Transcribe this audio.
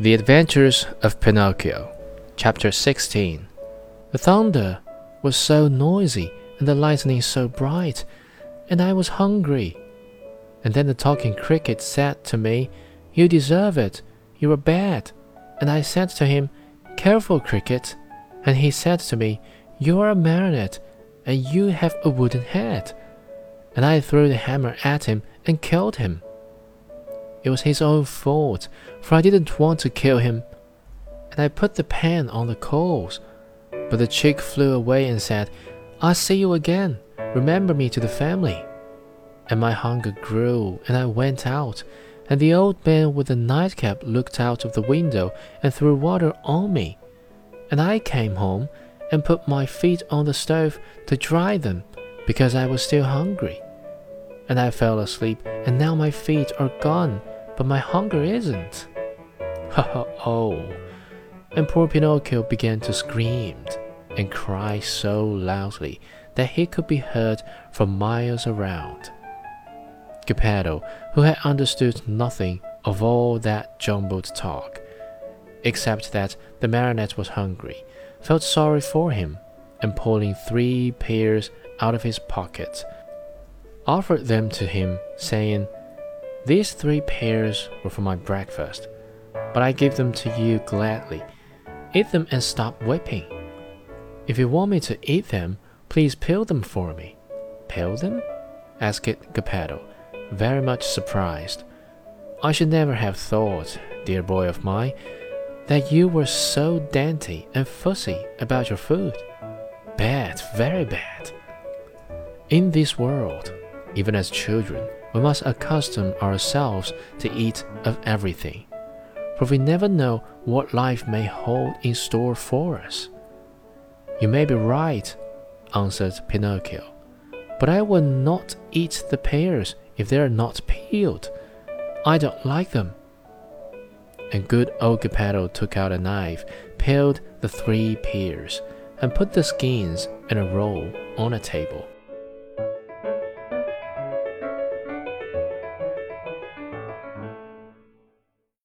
The Adventures of Pinocchio, Chapter 16. The thunder was so noisy and the lightning so bright, and I was hungry. And then the talking cricket said to me, You deserve it, you are bad. And I said to him, Careful, cricket. And he said to me, You are a marionette, and you have a wooden head. And I threw the hammer at him and killed him. It was his own fault, for I didn't want to kill him. And I put the pan on the coals. But the chick flew away and said, I'll see you again. Remember me to the family. And my hunger grew, and I went out. And the old man with the nightcap looked out of the window and threw water on me. And I came home and put my feet on the stove to dry them because I was still hungry. And I fell asleep, and now my feet are gone but my hunger isn't. Ha ha oh. And poor Pinocchio began to scream and cry so loudly that he could be heard for miles around. Geppetto, who had understood nothing of all that jumbled talk, except that the marionette was hungry, felt sorry for him, and pulling three pears out of his pocket, offered them to him, saying, these three pears were for my breakfast, but I give them to you gladly. Eat them and stop weeping. If you want me to eat them, please peel them for me. Peel them? asked Geppetto, very much surprised. I should never have thought, dear boy of mine, that you were so dainty and fussy about your food. Bad, very bad. In this world, even as children, we must accustom ourselves to eat of everything, for we never know what life may hold in store for us. You may be right, answered Pinocchio, but I will not eat the pears if they are not peeled. I don't like them. And good old Geppetto took out a knife, peeled the three pears, and put the skins in a roll on a table.